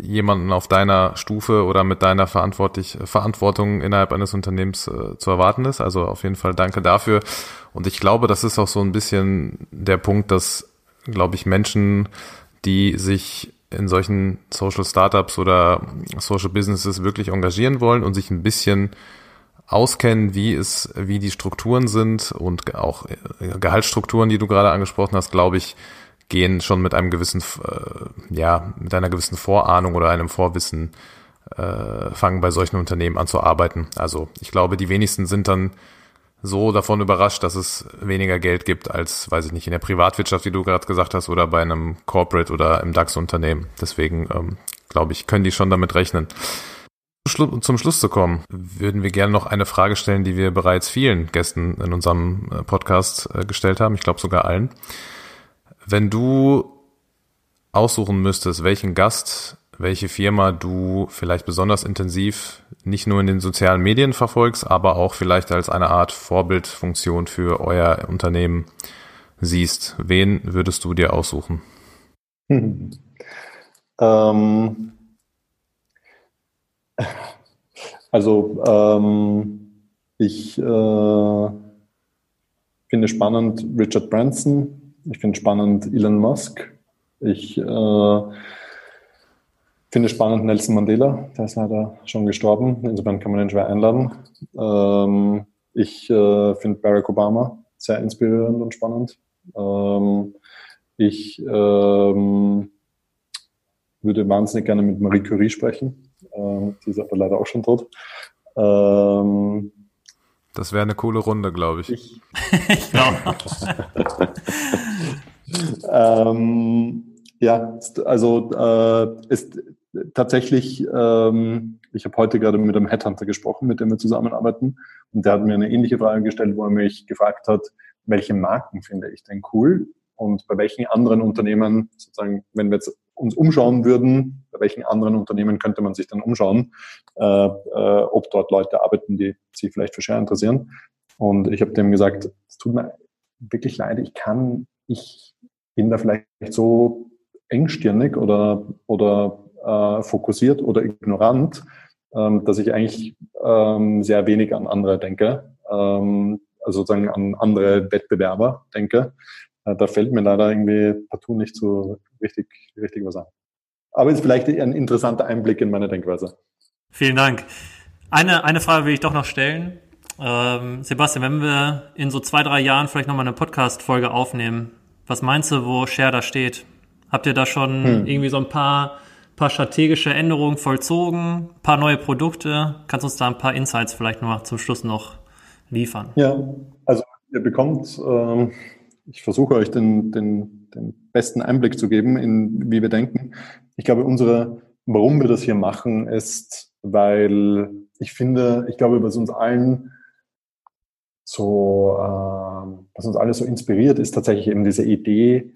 jemanden auf deiner Stufe oder mit deiner verantwortlich, Verantwortung innerhalb eines Unternehmens äh, zu erwarten ist. Also auf jeden Fall danke dafür. Und ich glaube, das ist auch so ein bisschen der Punkt, dass, glaube ich, Menschen, die sich in solchen Social Startups oder Social Businesses wirklich engagieren wollen und sich ein bisschen auskennen, wie es, wie die Strukturen sind und auch äh, Gehaltsstrukturen, die du gerade angesprochen hast, glaube ich, gehen schon mit einem gewissen, äh, ja, mit einer gewissen Vorahnung oder einem Vorwissen äh, fangen bei solchen Unternehmen an zu arbeiten. Also ich glaube, die wenigsten sind dann so davon überrascht, dass es weniger Geld gibt als, weiß ich nicht, in der Privatwirtschaft, wie du gerade gesagt hast, oder bei einem Corporate oder im DAX-Unternehmen. Deswegen ähm, glaube ich, können die schon damit rechnen. Zum Schluss zu kommen, würden wir gerne noch eine Frage stellen, die wir bereits vielen Gästen in unserem äh, Podcast äh, gestellt haben. Ich glaube sogar allen. Wenn du aussuchen müsstest, welchen Gast, welche Firma du vielleicht besonders intensiv nicht nur in den sozialen Medien verfolgst, aber auch vielleicht als eine Art Vorbildfunktion für euer Unternehmen siehst, wen würdest du dir aussuchen? Hm. Ähm also ähm, ich äh, finde spannend Richard Branson, ich finde spannend Elon Musk, ich äh, finde spannend Nelson Mandela, der ist leider schon gestorben, insofern kann man ihn schwer einladen. Ähm, ich äh, finde Barack Obama sehr inspirierend und spannend. Ähm, ich ähm, würde wahnsinnig gerne mit Marie Curie sprechen. Ähm, die ist aber leider auch schon tot. Ähm, das wäre eine coole Runde, glaube ich. Ich, ich glaube. ähm, ja, also äh, ist tatsächlich, ähm, ich habe heute gerade mit einem Headhunter gesprochen, mit dem wir zusammenarbeiten, und der hat mir eine ähnliche Frage gestellt, wo er mich gefragt hat, welche Marken finde ich denn cool und bei welchen anderen Unternehmen, sozusagen, wenn wir jetzt uns umschauen würden, bei welchen anderen Unternehmen könnte man sich dann umschauen, äh, äh, ob dort Leute arbeiten, die sich vielleicht für Share interessieren. Und ich habe dem gesagt, es tut mir wirklich leid, ich kann, ich bin da vielleicht so engstirnig oder, oder äh, fokussiert oder ignorant, ähm, dass ich eigentlich ähm, sehr wenig an andere denke, ähm, also sozusagen an andere Wettbewerber denke. Äh, da fällt mir leider irgendwie partout nicht so richtig, richtig was an. Aber ist vielleicht ein interessanter Einblick in meine Denkweise. Vielen Dank. Eine, eine Frage will ich doch noch stellen. Ähm, Sebastian, wenn wir in so zwei, drei Jahren vielleicht nochmal eine Podcast-Folge aufnehmen, was meinst du, wo Share da steht? Habt ihr da schon hm. irgendwie so ein paar, paar strategische Änderungen vollzogen, ein paar neue Produkte? Kannst du uns da ein paar Insights vielleicht noch zum Schluss noch liefern? Ja, also ihr bekommt ähm, ich versuche euch den, den, den besten Einblick zu geben, in wie wir denken. Ich glaube, unsere, warum wir das hier machen, ist, weil ich finde, ich glaube, was uns allen so, äh, was uns alle so inspiriert, ist tatsächlich eben diese Idee,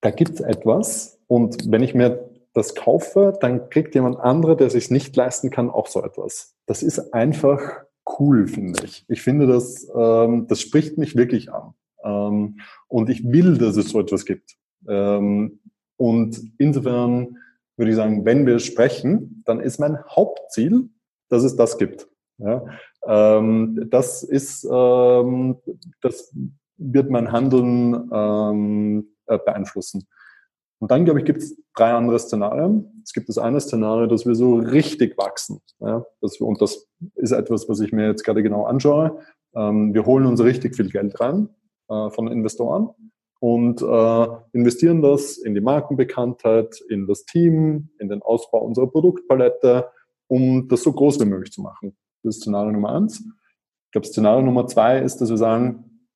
da gibt es etwas und wenn ich mir das kaufe, dann kriegt jemand andere, der sich nicht leisten kann, auch so etwas. Das ist einfach cool, finde ich. Ich finde, das, ähm, das spricht mich wirklich an. Ähm, und ich will, dass es so etwas gibt. Ähm, und insofern würde ich sagen, wenn wir sprechen, dann ist mein Hauptziel, dass es das gibt. Ja? Ähm, das ist, ähm, das wird mein Handeln ähm, äh, beeinflussen. Und dann, glaube ich, gibt es drei andere Szenarien. Es gibt das eine Szenario, dass wir so richtig wachsen. Ja, wir, und das ist etwas, was ich mir jetzt gerade genau anschaue. Ähm, wir holen uns richtig viel Geld rein äh, von Investoren und äh, investieren das in die Markenbekanntheit, in das Team, in den Ausbau unserer Produktpalette, um das so groß wie möglich zu machen. Das ist Szenario Nummer eins. Ich glaube, Szenario Nummer zwei ist, dass wir sagen,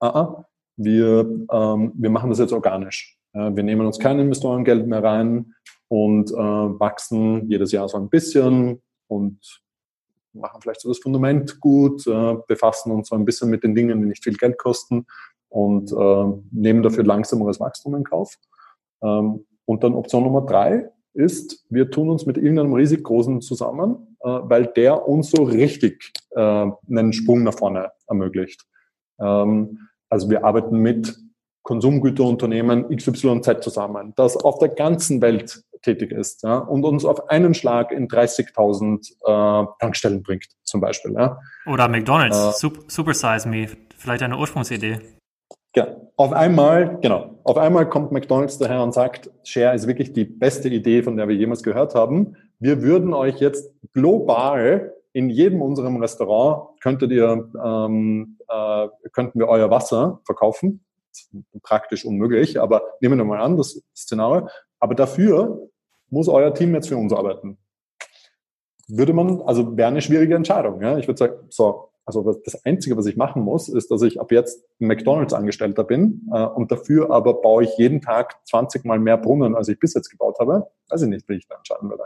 ah, ah wir, ähm, wir machen das jetzt organisch. Äh, wir nehmen uns kein Investorengeld mehr rein und äh, wachsen jedes Jahr so ein bisschen und machen vielleicht so das Fundament gut, äh, befassen uns so ein bisschen mit den Dingen, die nicht viel Geld kosten und nehmen dafür langsameres Wachstum in Kauf. Ähm, und dann Option Nummer drei ist, wir tun uns mit irgendeinem riesig zusammen, äh, weil der uns so richtig äh, einen Sprung nach vorne ermöglicht. Ähm, also wir arbeiten mit Konsumgüterunternehmen XYZ zusammen, das auf der ganzen Welt tätig ist ja, und uns auf einen Schlag in 30.000 äh, Tankstellen bringt, zum Beispiel. Ja. Oder McDonald's, äh, Super Size Me, vielleicht eine Ursprungsidee. Ja, auf einmal, genau, auf einmal kommt McDonald's daher und sagt, Share ist wirklich die beste Idee, von der wir jemals gehört haben. Wir würden euch jetzt global in jedem unserem Restaurant könntet ihr, ähm, äh, könnten wir euer Wasser verkaufen. Praktisch unmöglich, aber nehmen wir mal an, das Szenario. Aber dafür muss euer Team jetzt für uns arbeiten. Würde man, also wäre eine schwierige Entscheidung. Ja? Ich würde sagen, so, also das Einzige, was ich machen muss, ist, dass ich ab jetzt McDonalds-Angestellter bin äh, und dafür aber baue ich jeden Tag 20 Mal mehr Brunnen, als ich bis jetzt gebaut habe. Weiß ich nicht, wie ich da entscheiden würde.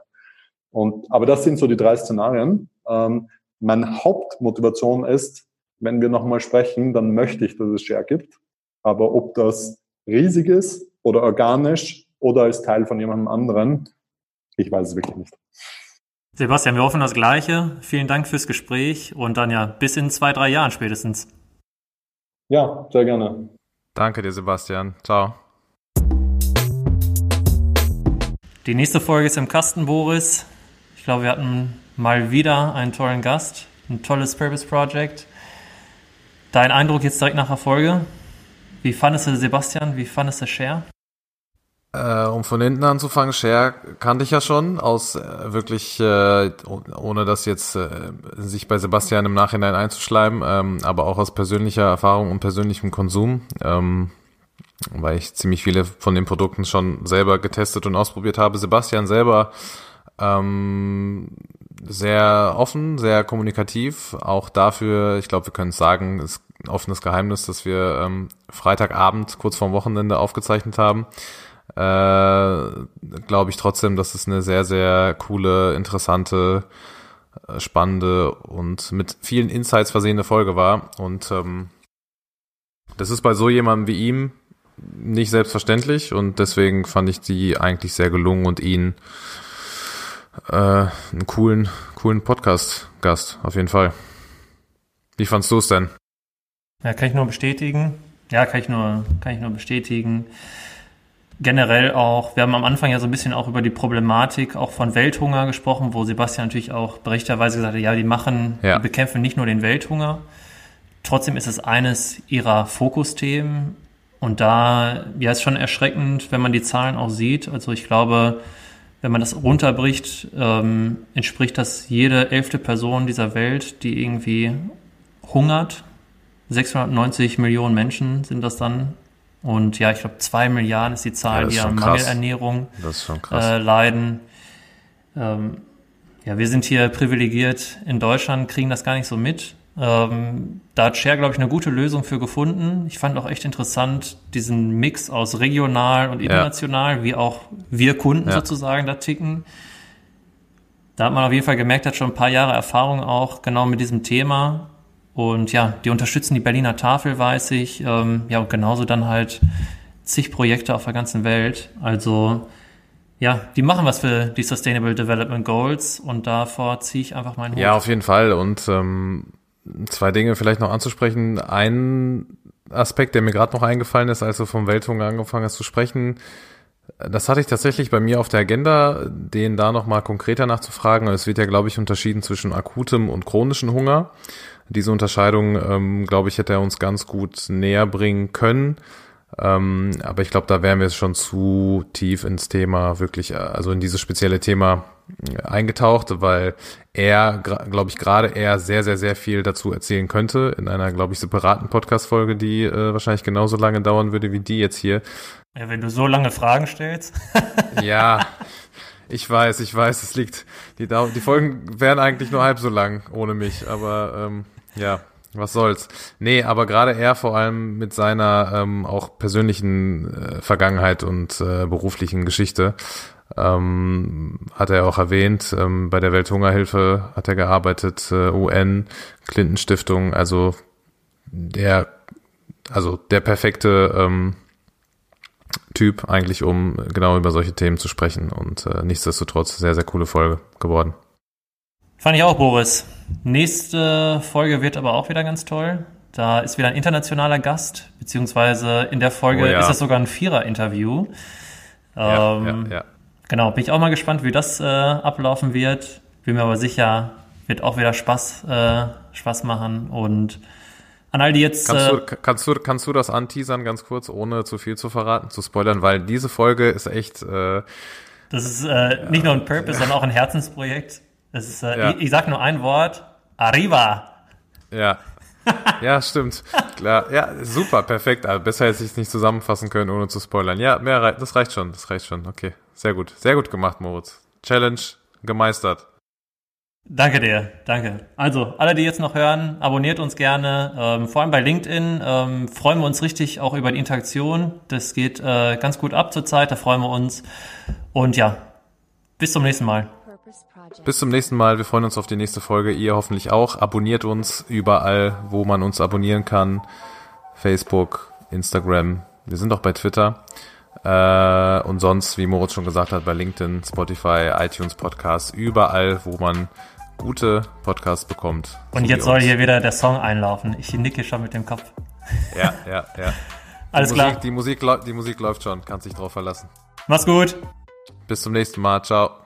Und, aber das sind so die drei Szenarien. Ähm, meine Hauptmotivation ist, wenn wir nochmal sprechen, dann möchte ich, dass es Share gibt. Aber ob das riesig ist oder organisch oder als Teil von jemandem anderen, ich weiß es wirklich nicht. Sebastian, wir hoffen das Gleiche. Vielen Dank fürs Gespräch und dann ja bis in zwei, drei Jahren spätestens. Ja, sehr gerne. Danke dir, Sebastian. Ciao. Die nächste Folge ist im Kasten, Boris. Ich glaube, wir hatten mal wieder einen tollen Gast, ein tolles Purpose Project. Dein Eindruck jetzt direkt nach der Folge? Wie fandest du Sebastian? Wie fandest du Share? Äh, um von hinten anzufangen, Share kannte ich ja schon aus äh, wirklich, äh, ohne das jetzt äh, sich bei Sebastian im Nachhinein einzuschleiben, ähm, aber auch aus persönlicher Erfahrung und persönlichem Konsum, ähm, weil ich ziemlich viele von den Produkten schon selber getestet und ausprobiert habe. Sebastian selber ähm, sehr offen, sehr kommunikativ, auch dafür, ich glaube, wir können es sagen, ist ein offenes Geheimnis, dass wir ähm, Freitagabend kurz vorm Wochenende aufgezeichnet haben. Äh, glaube ich trotzdem, dass es eine sehr, sehr coole, interessante, äh, spannende und mit vielen Insights versehene Folge war. Und ähm, das ist bei so jemandem wie ihm nicht selbstverständlich. Und deswegen fand ich die eigentlich sehr gelungen und ihn äh, einen coolen, coolen Podcast-Gast, auf jeden Fall. Wie fandst du es denn? Ja, kann ich nur bestätigen. Ja, kann ich nur, kann ich nur bestätigen generell auch, wir haben am Anfang ja so ein bisschen auch über die Problematik auch von Welthunger gesprochen, wo Sebastian natürlich auch berechterweise gesagt hat, ja, die machen, ja. die bekämpfen nicht nur den Welthunger. Trotzdem ist es eines ihrer Fokusthemen. Und da, ja, ist schon erschreckend, wenn man die Zahlen auch sieht. Also ich glaube, wenn man das runterbricht, ähm, entspricht das jede elfte Person dieser Welt, die irgendwie hungert. 690 Millionen Menschen sind das dann und ja, ich glaube, zwei Milliarden ist die Zahl, ja, die an Mangelernährung äh, leiden. Ähm, ja, wir sind hier privilegiert in Deutschland, kriegen das gar nicht so mit. Ähm, da hat Share, glaube ich, eine gute Lösung für gefunden. Ich fand auch echt interessant, diesen Mix aus regional und international, ja. wie auch wir Kunden ja. sozusagen da ticken. Da hat man auf jeden Fall gemerkt, hat schon ein paar Jahre Erfahrung auch genau mit diesem Thema. Und ja, die unterstützen die Berliner Tafel, weiß ich. Ähm, ja, und genauso dann halt zig Projekte auf der ganzen Welt. Also ja, die machen was für die Sustainable Development Goals und davor ziehe ich einfach meinen Hut. Ja, auf jeden Fall. Und ähm, zwei Dinge vielleicht noch anzusprechen. Ein Aspekt, der mir gerade noch eingefallen ist, als du vom Welthunger angefangen hast zu sprechen, das hatte ich tatsächlich bei mir auf der Agenda, den da nochmal konkreter nachzufragen. Es wird ja, glaube ich, unterschieden zwischen akutem und chronischem Hunger. Diese Unterscheidung, ähm, glaube ich, hätte er uns ganz gut näher bringen können. Ähm, aber ich glaube, da wären wir schon zu tief ins Thema, wirklich, äh, also in dieses spezielle Thema eingetaucht, weil er, glaube ich, gerade er sehr, sehr, sehr viel dazu erzählen könnte in einer, glaube ich, separaten Podcast-Folge, die äh, wahrscheinlich genauso lange dauern würde wie die jetzt hier. Ja, wenn du so lange Fragen stellst. ja, ich weiß, ich weiß, es liegt, die, die Folgen wären eigentlich nur halb so lang ohne mich, aber ähm, ja, was soll's. Nee, aber gerade er vor allem mit seiner ähm, auch persönlichen äh, Vergangenheit und äh, beruflichen Geschichte ähm, hat er auch erwähnt, ähm, bei der Welthungerhilfe hat er gearbeitet, äh, UN, Clinton Stiftung, also der, also der perfekte ähm, Typ eigentlich, um genau über solche Themen zu sprechen und äh, nichtsdestotrotz sehr, sehr coole Folge geworden. Fand ich auch, Boris. Nächste Folge wird aber auch wieder ganz toll. Da ist wieder ein internationaler Gast, beziehungsweise in der Folge Oh ja. ist das sogar ein Vierer-Interview. Ja, Ähm, ja, ja. Genau, bin ich auch mal gespannt, wie das äh, ablaufen wird. Bin mir aber sicher, wird auch wieder Spaß, äh, Spaß machen. Und an all die jetzt. Kannst, äh, du, kannst, du, kannst du das anteasern ganz kurz, ohne zu viel zu verraten, zu spoilern, weil diese Folge ist echt, äh, Das ist äh, nicht nur ein Purpose, sondern auch ein Herzensprojekt. Das ist, äh, Ja. ich, ich sag nur ein Wort: Arriva. ja. ja, stimmt. Klar. Ja, super, perfekt. Also besser hätte ich es nicht zusammenfassen können, ohne zu spoilern. Ja, mehr rei das reicht schon. Das reicht schon. Okay. Sehr gut. Sehr gut gemacht, Moritz. Challenge gemeistert. Danke dir, danke. Also, alle, die jetzt noch hören, abonniert uns gerne. Ähm, vor allem bei LinkedIn ähm, freuen wir uns richtig auch über die Interaktion. Das geht äh, ganz gut ab zurzeit, da freuen wir uns. Und ja, bis zum nächsten Mal. Bis zum nächsten Mal. Wir freuen uns auf die nächste Folge. Ihr hoffentlich auch. Abonniert uns überall, wo man uns abonnieren kann. Facebook, Instagram. Wir sind auch bei Twitter. Äh, und sonst, wie Moritz schon gesagt hat, bei LinkedIn, Spotify, iTunes Podcasts, überall, wo man gute Podcasts bekommt. Und jetzt soll hier wieder der Song einlaufen. Ich nicke schon mit dem Kopf. Ja, ja, ja. Alles die klar. Musik, die, Musik, die Musik läuft schon. Kannst dich drauf verlassen. Mach's gut. Bis zum nächsten Mal. Ciao.